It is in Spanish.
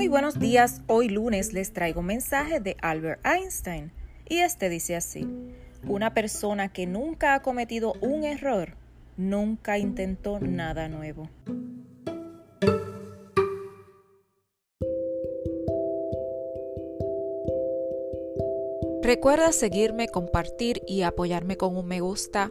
Muy buenos días, hoy lunes les traigo un mensaje de Albert Einstein y este dice así, una persona que nunca ha cometido un error, nunca intentó nada nuevo. Recuerda seguirme, compartir y apoyarme con un me gusta